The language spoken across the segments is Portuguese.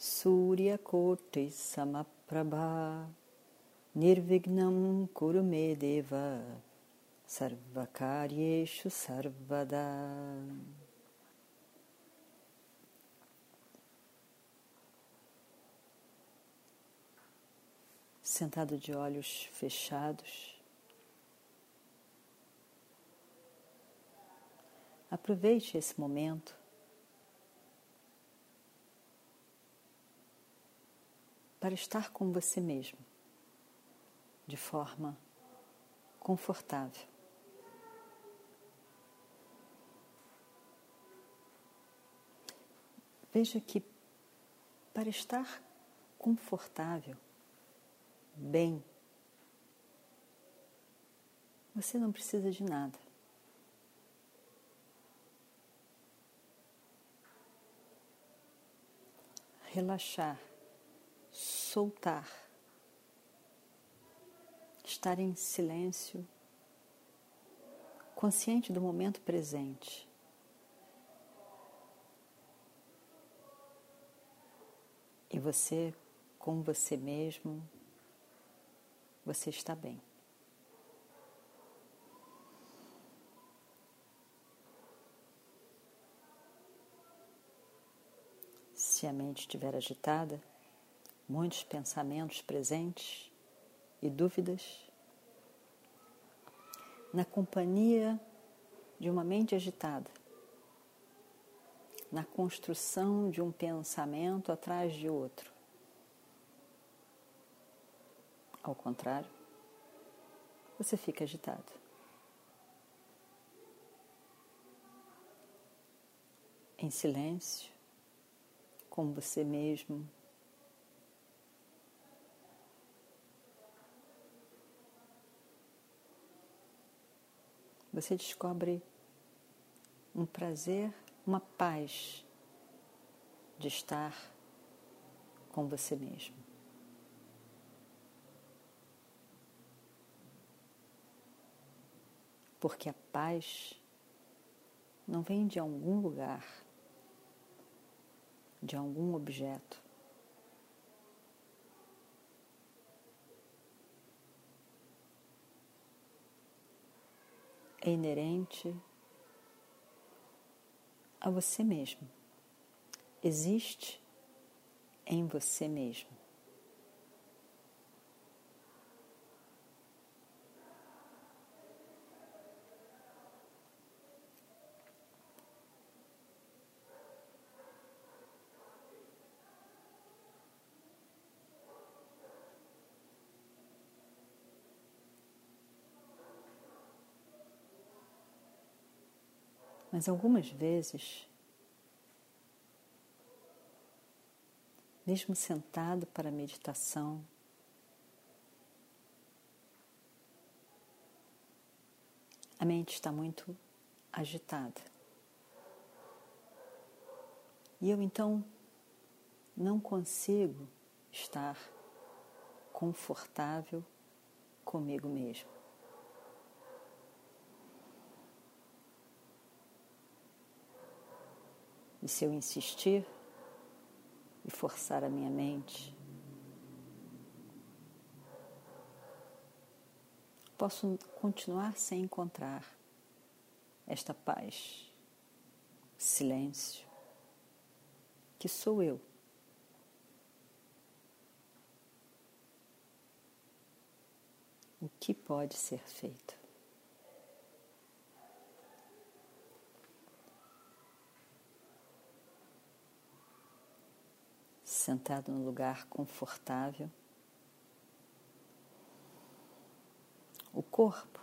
Surya Koti Samaprabha Nirvignam Kurume Deva Sarvakaryeshu Sarvada. Sentado de olhos fechados, aproveite esse momento para estar com você mesmo de forma confortável. Veja que para estar confortável, bem, você não precisa de nada. Relaxar soltar, estar em silêncio, consciente do momento presente. E você, com você mesmo, você está bem. Se a mente estiver agitada, muitos pensamentos presentes e dúvidas. Na companhia de uma mente agitada, na construção de um pensamento atrás de outro. Ao contrário, você fica agitado. Em silêncio, com você mesmo você descobre um prazer, uma paz de estar com você mesmo. Porque a paz não vem de algum lugar, de algum objeto. É inerente a você mesmo. Existe em você mesmo. Mas algumas vezes, mesmo sentado para a meditação, a mente está muito agitada. E eu então não consigo estar confortável comigo mesmo. E se eu insistir e forçar a minha mente, posso continuar sem encontrar esta paz, silêncio, que sou eu. O que pode ser feito? Sentado num lugar confortável. O corpo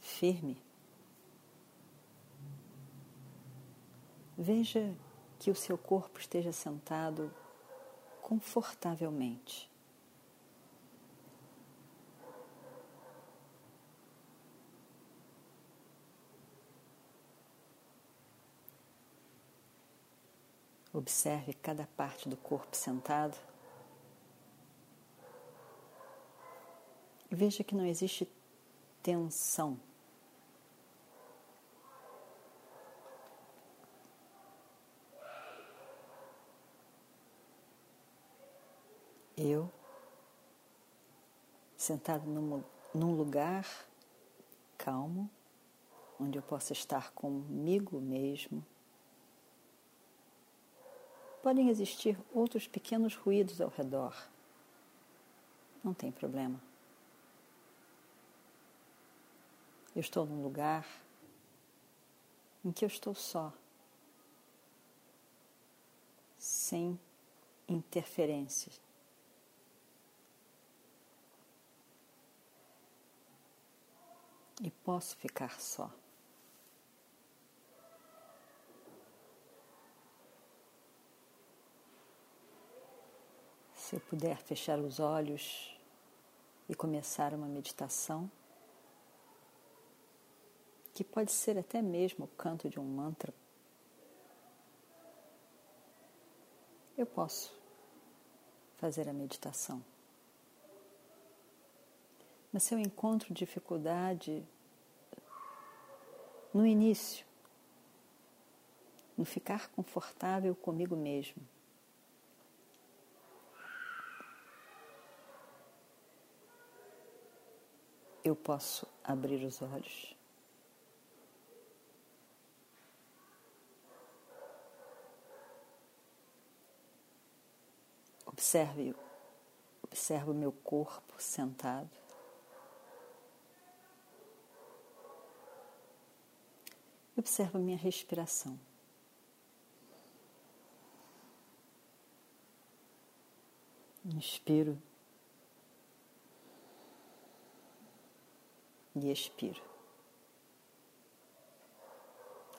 firme. Veja que o seu corpo esteja sentado confortavelmente, Observe cada parte do corpo sentado e veja que não existe tensão. Eu, sentado num, num lugar calmo, onde eu possa estar comigo mesmo. Podem existir outros pequenos ruídos ao redor. Não tem problema. Eu estou num lugar em que eu estou só, sem interferências. E posso ficar só. Se eu puder fechar os olhos e começar uma meditação, que pode ser até mesmo o canto de um mantra, eu posso fazer a meditação. Mas se eu encontro dificuldade no início, no ficar confortável comigo mesmo, eu posso abrir os olhos. Observe, observe o meu corpo sentado. Observe a minha respiração. Inspiro. E expiro.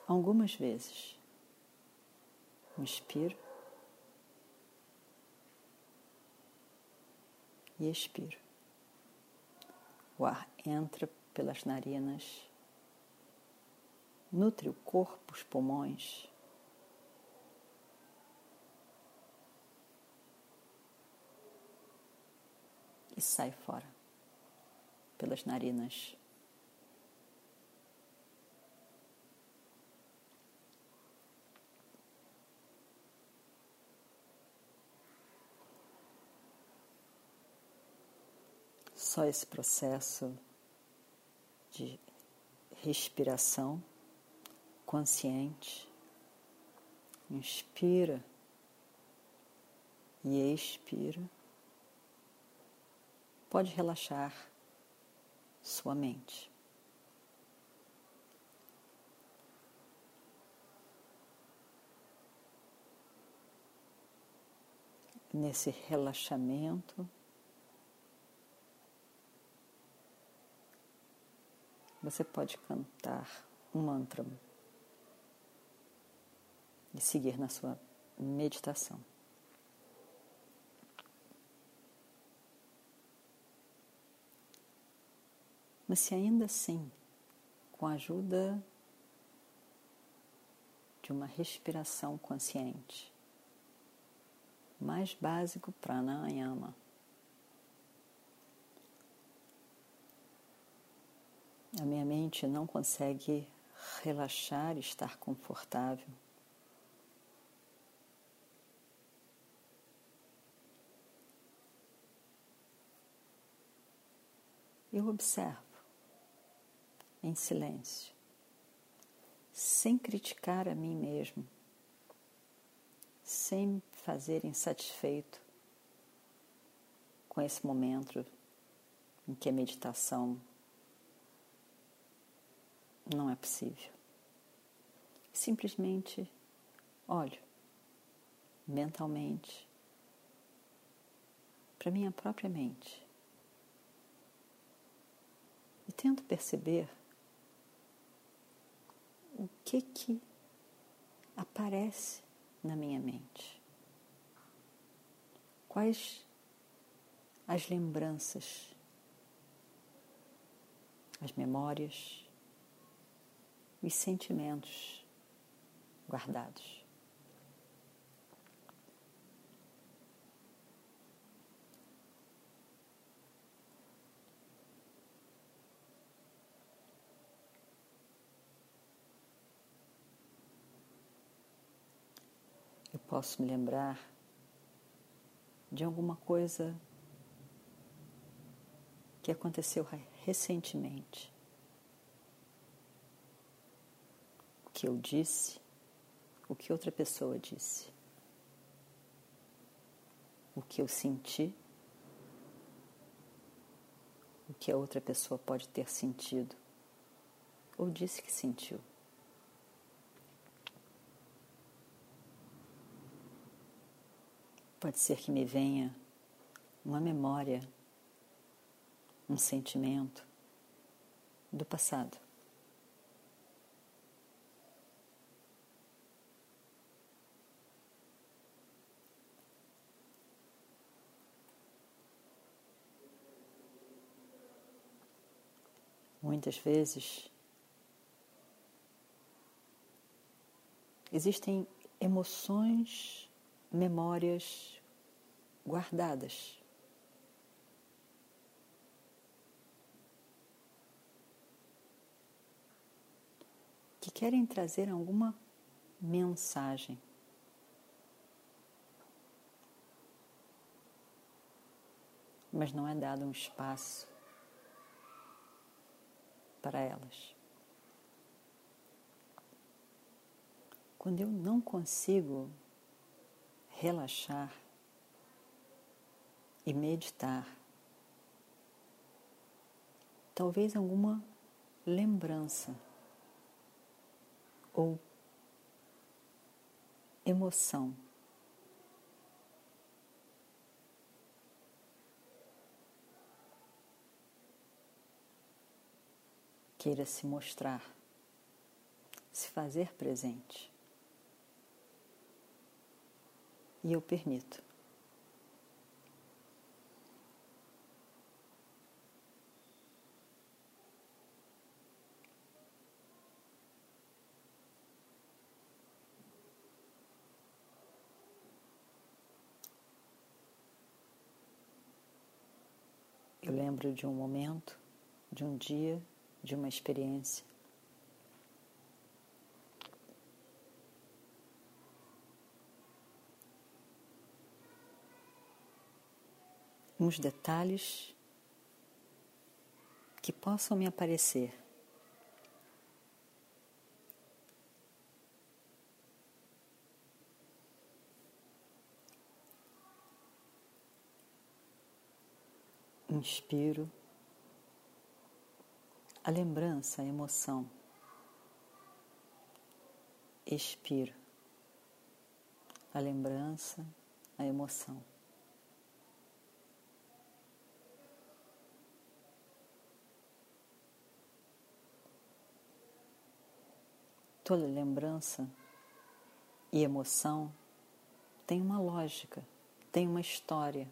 Algumas vezes. Inspiro e expiro. O ar entra pelas narinas, nutre o corpo, os pulmões. E sai fora pelas narinas. Só esse processo de respiração consciente. Inspira e expira. Pode relaxar sua mente. Nesse relaxamento, você pode cantar um mantra e seguir na sua meditação. Mas se ainda assim, com a ajuda de uma respiração consciente, mais básico pranayama, A minha mente não consegue relaxar estar confortável. Eu observo em silêncio, sem criticar a mim mesmo, sem me fazer insatisfeito com esse momento em que a meditação não é possível. Simplesmente olho mentalmente para minha própria mente e tento perceber o que que aparece na minha mente. Quais as lembranças, as memórias, os sentimentos guardados. Eu posso me lembrar de alguma coisa que aconteceu recentemente. Que eu disse, o que outra pessoa disse. O que eu senti, o que a outra pessoa pode ter sentido ou disse que sentiu. Pode ser que me venha uma memória, um sentimento do passado. Muitas vezes existem emoções memórias guardadas. Que querem trazer alguma mensagem. Mas não é dado um espaço para elas. Quando eu não consigo relaxar e meditar. Talvez alguma lembrança ou emoção. Queira se mostrar, se fazer presente. e eu permito. Eu lembro de um momento, de um dia, de uma experiência uns detalhes que possam me aparecer. Inspiro a lembrança, a emoção. Expiro a lembrança, a emoção. Toda lembrança e emoção tem uma lógica, tem uma história.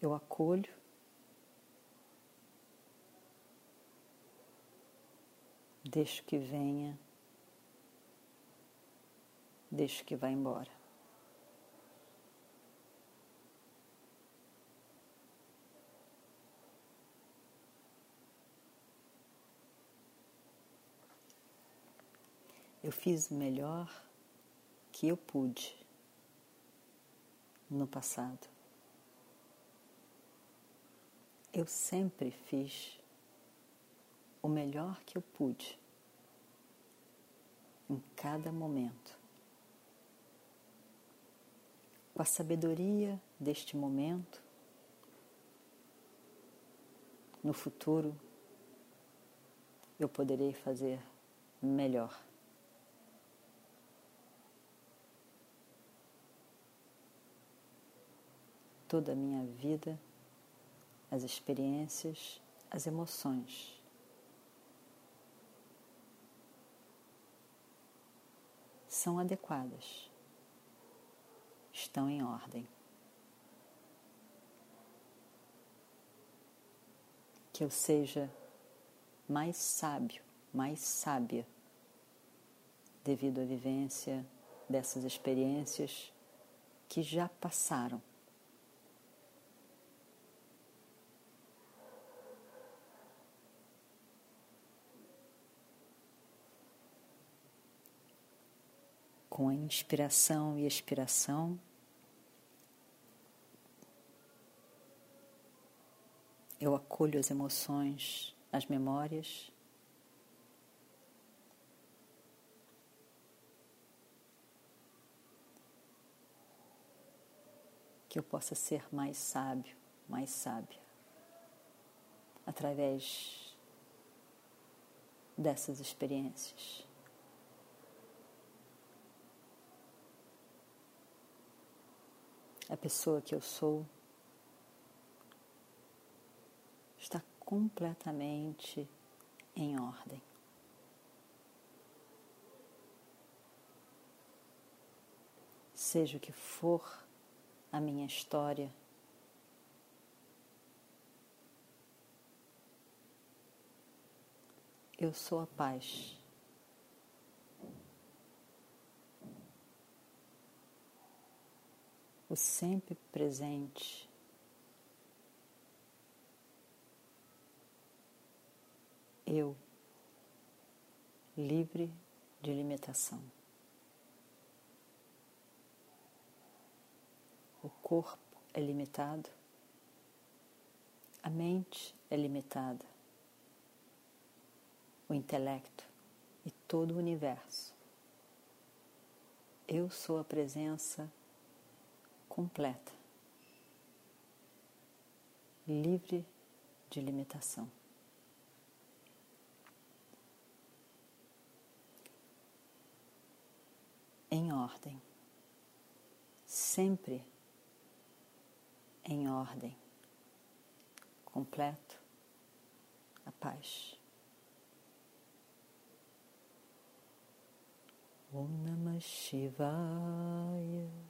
Eu acolho deixo que venha, deixo que vá embora. Eu fiz o melhor que eu pude no passado. Eu sempre fiz o melhor que eu pude em cada momento. Com a sabedoria deste momento, no futuro eu poderei fazer melhor. toda a minha vida, as experiências, as emoções. São adequadas, estão em ordem. Que eu seja mais sábio, mais sábia, devido à vivência dessas experiências que já passaram com a inspiração e expiração. Eu acolho as emoções, as memórias. Que eu possa ser mais sábio, mais sábia, através dessas experiências. A pessoa que eu sou está completamente em ordem. Seja o que for a minha história, eu sou a paz. O sempre presente eu, livre de limitação. O corpo é limitado, a mente é limitada, o intelecto e todo o universo. Eu sou a presença completa, livre de limitação. em ordem, sempre em ordem, completo, a paz. Om Namah Shivaya.